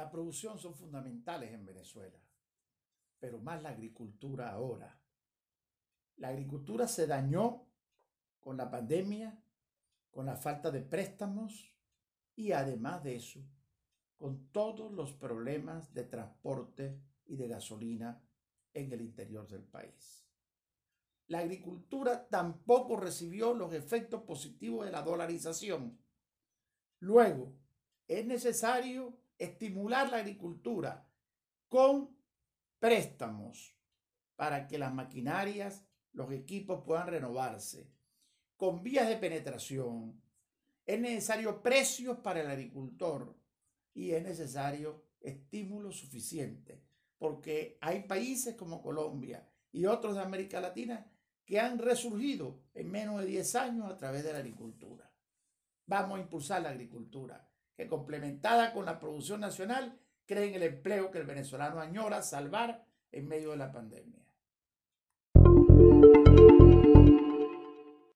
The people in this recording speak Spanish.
la producción son fundamentales en Venezuela, pero más la agricultura ahora. La agricultura se dañó con la pandemia, con la falta de préstamos y además de eso, con todos los problemas de transporte y de gasolina en el interior del país. La agricultura tampoco recibió los efectos positivos de la dolarización. Luego, es necesario estimular la agricultura con préstamos para que las maquinarias, los equipos puedan renovarse, con vías de penetración. Es necesario precios para el agricultor y es necesario estímulo suficiente, porque hay países como Colombia y otros de América Latina que han resurgido en menos de 10 años a través de la agricultura. Vamos a impulsar la agricultura, que complementada con la producción nacional, creen el empleo que el venezolano añora salvar en medio de la pandemia.